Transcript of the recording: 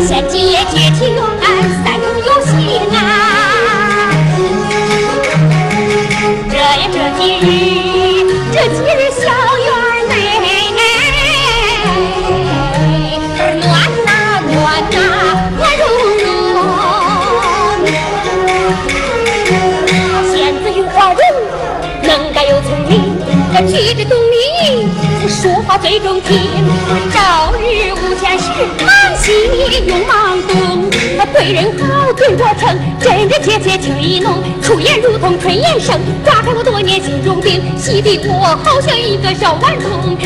现今也结起缘，三更有喜啊！这呀这几日，这几日小院内，暖呐暖呐暖融融。仙子与花容，能干又聪明，这举止懂礼，说话最中听，朝日无钱时。西用忙动，他对人好对着称，真真切切情意浓，出言如同春燕声，抓开我多年心中病，喜的我好像一个小顽童，